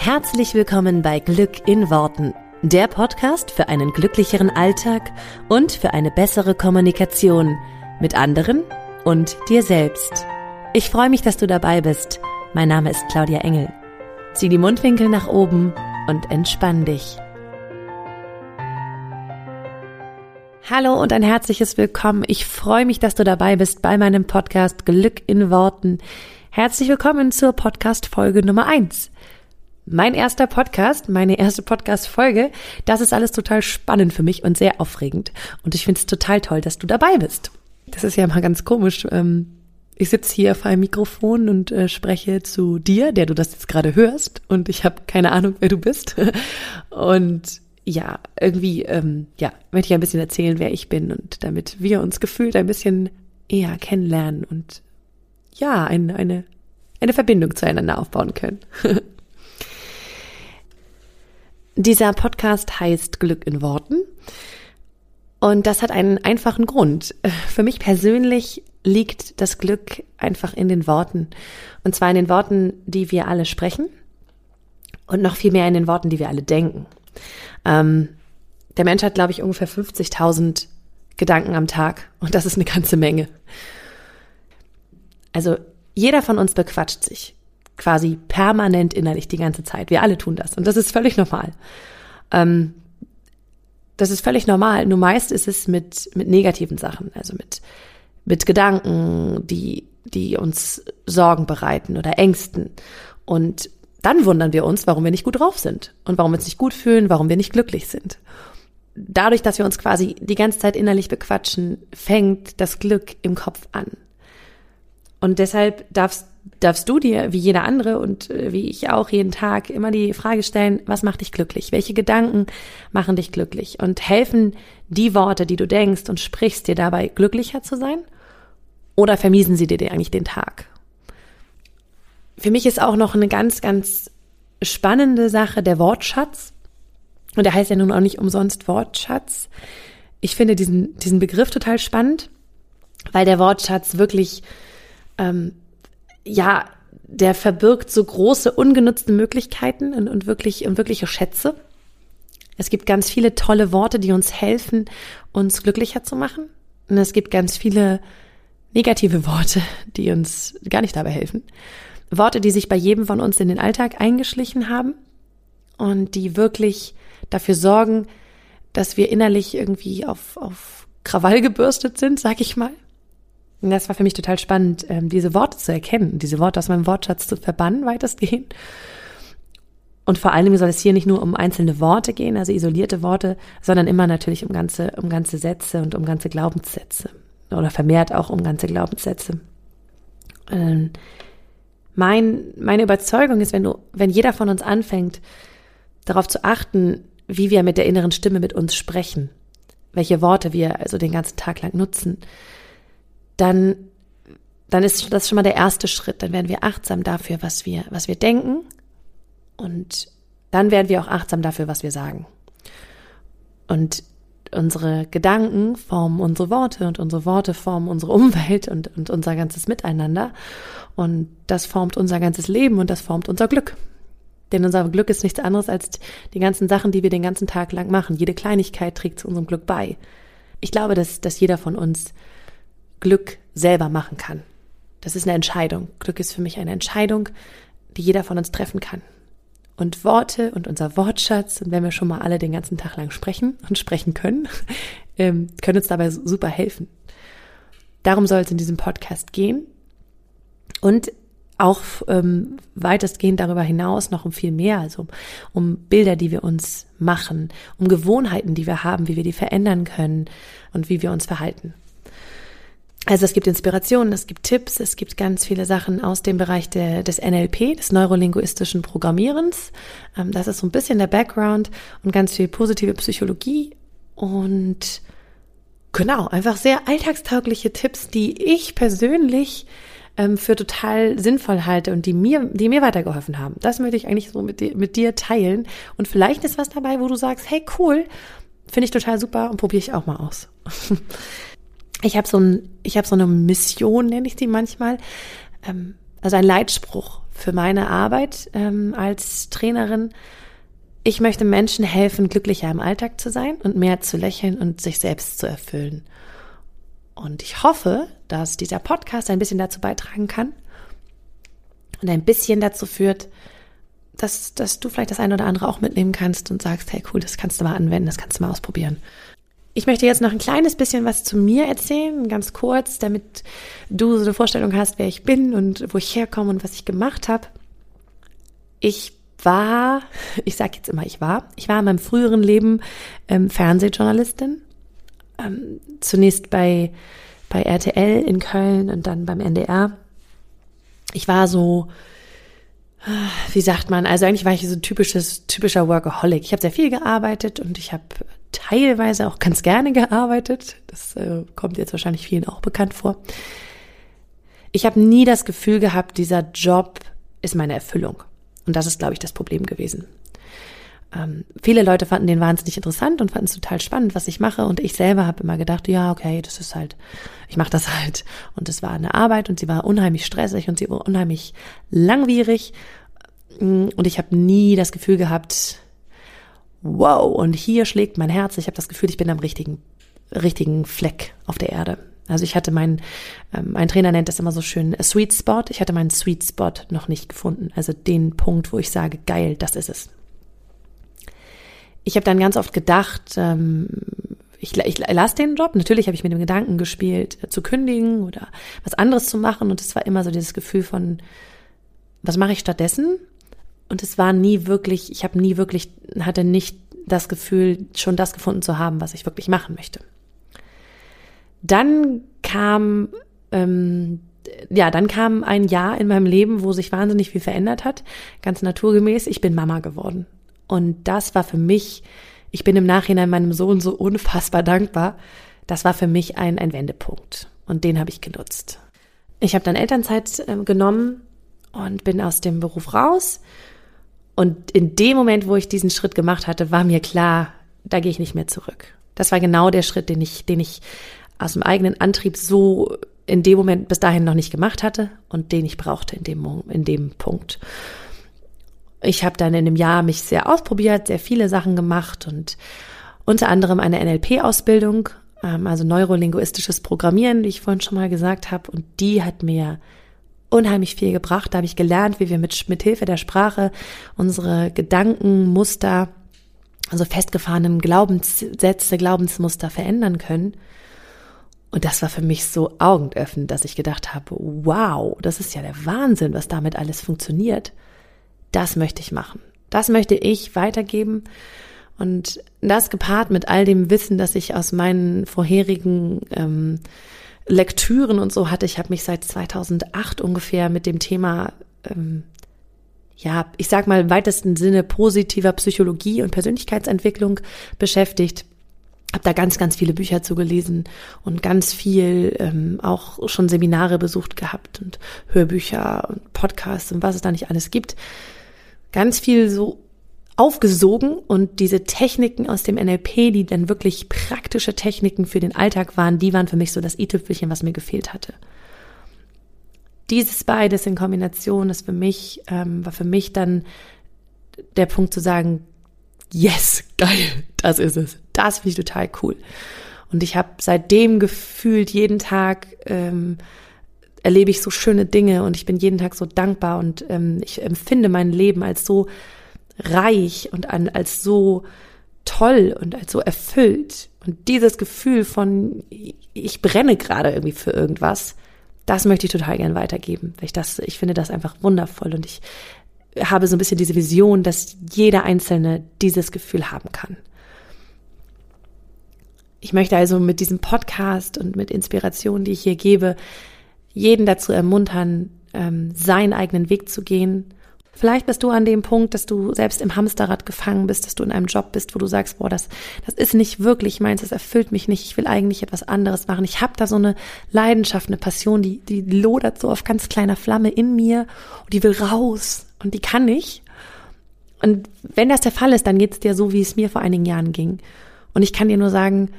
Herzlich willkommen bei Glück in Worten, der Podcast für einen glücklicheren Alltag und für eine bessere Kommunikation mit anderen und dir selbst. Ich freue mich, dass du dabei bist. Mein Name ist Claudia Engel. Zieh die Mundwinkel nach oben und entspann dich. Hallo und ein herzliches Willkommen. Ich freue mich, dass du dabei bist bei meinem Podcast Glück in Worten. Herzlich willkommen zur Podcast Folge Nummer eins. Mein erster Podcast, meine erste Podcast-Folge, das ist alles total spannend für mich und sehr aufregend. Und ich finde es total toll, dass du dabei bist. Das ist ja mal ganz komisch. Ähm, ich sitze hier vor einem Mikrofon und äh, spreche zu dir, der du das jetzt gerade hörst. Und ich habe keine Ahnung, wer du bist. Und ja, irgendwie, ähm, ja, möchte ich ein bisschen erzählen, wer ich bin und damit wir uns gefühlt ein bisschen eher kennenlernen und ja, eine, eine, eine Verbindung zueinander aufbauen können. Dieser Podcast heißt Glück in Worten. Und das hat einen einfachen Grund. Für mich persönlich liegt das Glück einfach in den Worten. Und zwar in den Worten, die wir alle sprechen und noch viel mehr in den Worten, die wir alle denken. Ähm, der Mensch hat, glaube ich, ungefähr 50.000 Gedanken am Tag und das ist eine ganze Menge. Also jeder von uns bequatscht sich quasi permanent innerlich die ganze Zeit. Wir alle tun das und das ist völlig normal. Ähm, das ist völlig normal. Nur meist ist es mit, mit negativen Sachen, also mit, mit Gedanken, die, die uns Sorgen bereiten oder Ängsten. Und dann wundern wir uns, warum wir nicht gut drauf sind und warum wir uns nicht gut fühlen, warum wir nicht glücklich sind. Dadurch, dass wir uns quasi die ganze Zeit innerlich bequatschen, fängt das Glück im Kopf an. Und deshalb darfst darfst du dir, wie jeder andere und äh, wie ich auch jeden Tag, immer die Frage stellen, was macht dich glücklich? Welche Gedanken machen dich glücklich? Und helfen die Worte, die du denkst und sprichst, dir dabei glücklicher zu sein? Oder vermiesen sie dir eigentlich den Tag? Für mich ist auch noch eine ganz, ganz spannende Sache der Wortschatz. Und der heißt ja nun auch nicht umsonst Wortschatz. Ich finde diesen, diesen Begriff total spannend, weil der Wortschatz wirklich ähm, ja, der verbirgt so große ungenutzte Möglichkeiten und, und wirklich und wirkliche Schätze. Es gibt ganz viele tolle Worte, die uns helfen, uns glücklicher zu machen. Und es gibt ganz viele negative Worte, die uns gar nicht dabei helfen. Worte, die sich bei jedem von uns in den Alltag eingeschlichen haben und die wirklich dafür sorgen, dass wir innerlich irgendwie auf, auf Krawall gebürstet sind, sag ich mal. Das war für mich total spannend, ähm, diese Worte zu erkennen, diese Worte aus meinem Wortschatz zu verbannen, weitestgehend. Und vor allem soll es hier nicht nur um einzelne Worte gehen, also isolierte Worte, sondern immer natürlich um ganze, um ganze Sätze und um ganze Glaubenssätze. Oder vermehrt auch um ganze Glaubenssätze. Ähm, mein, meine Überzeugung ist, wenn du, wenn jeder von uns anfängt, darauf zu achten, wie wir mit der inneren Stimme mit uns sprechen, welche Worte wir also den ganzen Tag lang nutzen, dann, dann ist das schon mal der erste Schritt. Dann werden wir achtsam dafür, was wir, was wir denken. Und dann werden wir auch achtsam dafür, was wir sagen. Und unsere Gedanken formen unsere Worte und unsere Worte formen unsere Umwelt und, und unser ganzes Miteinander. Und das formt unser ganzes Leben und das formt unser Glück. Denn unser Glück ist nichts anderes als die ganzen Sachen, die wir den ganzen Tag lang machen. Jede Kleinigkeit trägt zu unserem Glück bei. Ich glaube, dass, dass jeder von uns Glück selber machen kann. Das ist eine Entscheidung. Glück ist für mich eine Entscheidung, die jeder von uns treffen kann. Und Worte und unser Wortschatz, und wenn wir schon mal alle den ganzen Tag lang sprechen und sprechen können, ähm, können uns dabei super helfen. Darum soll es in diesem Podcast gehen. Und auch ähm, weitestgehend darüber hinaus noch um viel mehr, also um Bilder, die wir uns machen, um Gewohnheiten, die wir haben, wie wir die verändern können und wie wir uns verhalten. Also es gibt Inspirationen, es gibt Tipps, es gibt ganz viele Sachen aus dem Bereich der, des NLP, des neurolinguistischen Programmierens. Ähm, das ist so ein bisschen der Background und ganz viel positive Psychologie und genau, einfach sehr alltagstaugliche Tipps, die ich persönlich ähm, für total sinnvoll halte und die mir, die mir weitergeholfen haben. Das möchte ich eigentlich so mit dir, mit dir teilen. Und vielleicht ist was dabei, wo du sagst, hey cool, finde ich total super und probiere ich auch mal aus. ich habe so ein, ich habe so eine Mission, nenne ich die manchmal, ähm, also ein Leitspruch für meine Arbeit ähm, als Trainerin. Ich möchte Menschen helfen, glücklicher im Alltag zu sein und mehr zu lächeln und sich selbst zu erfüllen. Und ich hoffe, dass dieser Podcast ein bisschen dazu beitragen kann und ein bisschen dazu führt, dass, dass du vielleicht das eine oder andere auch mitnehmen kannst und sagst, hey cool, das kannst du mal anwenden, das kannst du mal ausprobieren. Ich möchte jetzt noch ein kleines bisschen was zu mir erzählen, ganz kurz, damit du so eine Vorstellung hast, wer ich bin und wo ich herkomme und was ich gemacht habe. Ich war, ich sage jetzt immer, ich war, ich war in meinem früheren Leben ähm, Fernsehjournalistin. Ähm, zunächst bei, bei RTL in Köln und dann beim NDR. Ich war so wie sagt man, also eigentlich war ich so ein typisches, typischer Workaholic. Ich habe sehr viel gearbeitet und ich habe teilweise auch ganz gerne gearbeitet. Das äh, kommt jetzt wahrscheinlich vielen auch bekannt vor. Ich habe nie das Gefühl gehabt, dieser Job ist meine Erfüllung. Und das ist, glaube ich, das Problem gewesen. Ähm, viele Leute fanden den wahnsinnig interessant und fanden es total spannend, was ich mache. Und ich selber habe immer gedacht, ja, okay, das ist halt, ich mache das halt. Und es war eine Arbeit und sie war unheimlich stressig und sie war unheimlich langwierig. Und ich habe nie das Gefühl gehabt, wow, und hier schlägt mein Herz. Ich habe das Gefühl, ich bin am richtigen, richtigen Fleck auf der Erde. Also ich hatte meinen, ähm, mein Trainer nennt das immer so schön Sweet Spot. Ich hatte meinen Sweet Spot noch nicht gefunden. Also den Punkt, wo ich sage, geil, das ist es ich habe dann ganz oft gedacht, ähm, ich, ich lasse den Job. Natürlich habe ich mit dem Gedanken gespielt, äh, zu kündigen oder was anderes zu machen. Und es war immer so dieses Gefühl von, was mache ich stattdessen? Und es war nie wirklich, ich habe nie wirklich, hatte nicht das Gefühl, schon das gefunden zu haben, was ich wirklich machen möchte. Dann kam, ähm, ja, dann kam ein Jahr in meinem Leben, wo sich wahnsinnig viel verändert hat. Ganz naturgemäß, ich bin Mama geworden. Und das war für mich, ich bin im Nachhinein meinem Sohn so unfassbar dankbar. Das war für mich ein, ein Wendepunkt. Und den habe ich genutzt. Ich habe dann Elternzeit äh, genommen und bin aus dem Beruf raus. Und in dem Moment, wo ich diesen Schritt gemacht hatte, war mir klar, da gehe ich nicht mehr zurück. Das war genau der Schritt, den ich, den ich aus dem eigenen Antrieb so in dem Moment bis dahin noch nicht gemacht hatte und den ich brauchte in dem, in dem Punkt ich habe dann in dem Jahr mich sehr ausprobiert, sehr viele Sachen gemacht und unter anderem eine NLP-Ausbildung, ähm, also neurolinguistisches Programmieren, wie ich vorhin schon mal gesagt habe. Und die hat mir unheimlich viel gebracht. Da habe ich gelernt, wie wir mit, mit Hilfe der Sprache unsere Gedankenmuster, also festgefahrenen Glaubenssätze, Glaubensmuster verändern können. Und das war für mich so augenöffnend, dass ich gedacht habe, wow, das ist ja der Wahnsinn, was damit alles funktioniert das möchte ich machen. Das möchte ich weitergeben. Und das gepaart mit all dem Wissen, das ich aus meinen vorherigen ähm, Lektüren und so hatte. Ich habe mich seit 2008 ungefähr mit dem Thema, ähm, ja, ich sag mal im weitesten Sinne positiver Psychologie und Persönlichkeitsentwicklung beschäftigt. Habe da ganz, ganz viele Bücher zugelesen und ganz viel ähm, auch schon Seminare besucht gehabt und Hörbücher und Podcasts und was es da nicht alles gibt ganz viel so aufgesogen und diese Techniken aus dem NLP, die dann wirklich praktische Techniken für den Alltag waren, die waren für mich so das i-Tüpfelchen, was mir gefehlt hatte. Dieses beides in Kombination ist für mich, ähm, war für mich dann der Punkt zu sagen, yes, geil, das ist es. Das finde ich total cool. Und ich habe seitdem gefühlt jeden Tag ähm, erlebe ich so schöne Dinge und ich bin jeden Tag so dankbar und ähm, ich empfinde mein Leben als so reich und an, als so toll und als so erfüllt. Und dieses Gefühl von, ich brenne gerade irgendwie für irgendwas, das möchte ich total gern weitergeben. Weil ich das, ich finde das einfach wundervoll und ich habe so ein bisschen diese Vision, dass jeder Einzelne dieses Gefühl haben kann. Ich möchte also mit diesem Podcast und mit Inspirationen, die ich hier gebe, jeden dazu ermuntern, ähm, seinen eigenen Weg zu gehen. Vielleicht bist du an dem Punkt, dass du selbst im Hamsterrad gefangen bist, dass du in einem Job bist, wo du sagst, boah, das, das ist nicht wirklich meins, das erfüllt mich nicht, ich will eigentlich etwas anderes machen. Ich habe da so eine Leidenschaft, eine Passion, die, die lodert so auf ganz kleiner Flamme in mir und die will raus und die kann nicht. Und wenn das der Fall ist, dann geht es dir so, wie es mir vor einigen Jahren ging. Und ich kann dir nur sagen,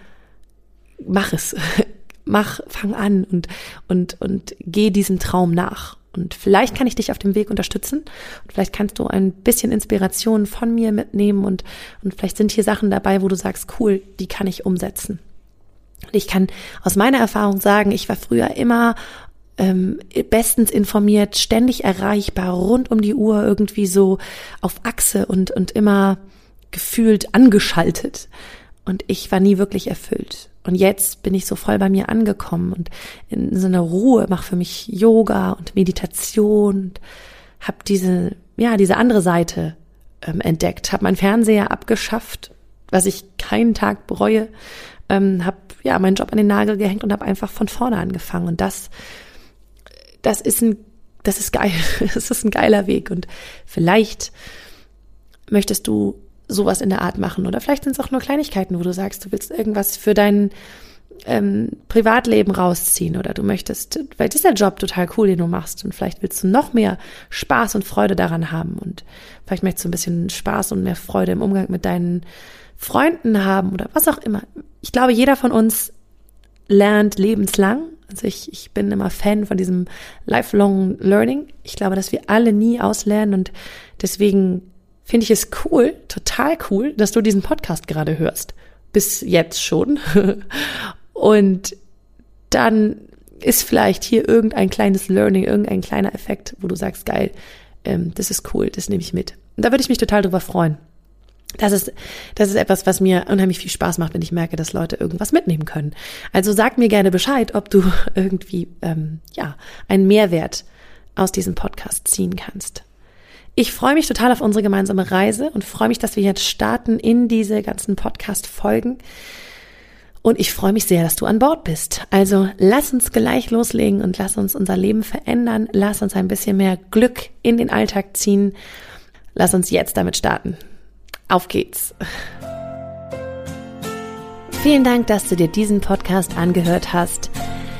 mach es mach, fang an und, und, und geh diesem Traum nach. Und vielleicht kann ich dich auf dem Weg unterstützen und vielleicht kannst du ein bisschen Inspiration von mir mitnehmen und, und vielleicht sind hier Sachen dabei, wo du sagst, cool, die kann ich umsetzen. Und ich kann aus meiner Erfahrung sagen, ich war früher immer ähm, bestens informiert, ständig erreichbar, rund um die Uhr irgendwie so auf Achse und, und immer gefühlt angeschaltet. Und ich war nie wirklich erfüllt. Und jetzt bin ich so voll bei mir angekommen und in so einer Ruhe, mache für mich Yoga und Meditation und habe diese, ja, diese andere Seite ähm, entdeckt, habe meinen Fernseher abgeschafft, was ich keinen Tag bereue, ähm, habe ja meinen Job an den Nagel gehängt und habe einfach von vorne angefangen. Und das, das ist ein, das ist geil, das ist ein geiler Weg. Und vielleicht möchtest du sowas in der Art machen. Oder vielleicht sind es auch nur Kleinigkeiten, wo du sagst, du willst irgendwas für dein ähm, Privatleben rausziehen oder du möchtest, weil der Job total cool, den du machst und vielleicht willst du noch mehr Spaß und Freude daran haben und vielleicht möchtest du ein bisschen Spaß und mehr Freude im Umgang mit deinen Freunden haben oder was auch immer. Ich glaube, jeder von uns lernt lebenslang. Also ich, ich bin immer Fan von diesem lifelong learning. Ich glaube, dass wir alle nie auslernen und deswegen finde ich es cool, total cool, dass du diesen Podcast gerade hörst. Bis jetzt schon. Und dann ist vielleicht hier irgendein kleines Learning, irgendein kleiner Effekt, wo du sagst, geil, ähm, das ist cool, das nehme ich mit. Und da würde ich mich total drüber freuen. Das ist, das ist etwas, was mir unheimlich viel Spaß macht, wenn ich merke, dass Leute irgendwas mitnehmen können. Also sag mir gerne Bescheid, ob du irgendwie ähm, ja einen Mehrwert aus diesem Podcast ziehen kannst. Ich freue mich total auf unsere gemeinsame Reise und freue mich, dass wir jetzt starten in diese ganzen Podcast-Folgen. Und ich freue mich sehr, dass du an Bord bist. Also lass uns gleich loslegen und lass uns unser Leben verändern. Lass uns ein bisschen mehr Glück in den Alltag ziehen. Lass uns jetzt damit starten. Auf geht's. Vielen Dank, dass du dir diesen Podcast angehört hast.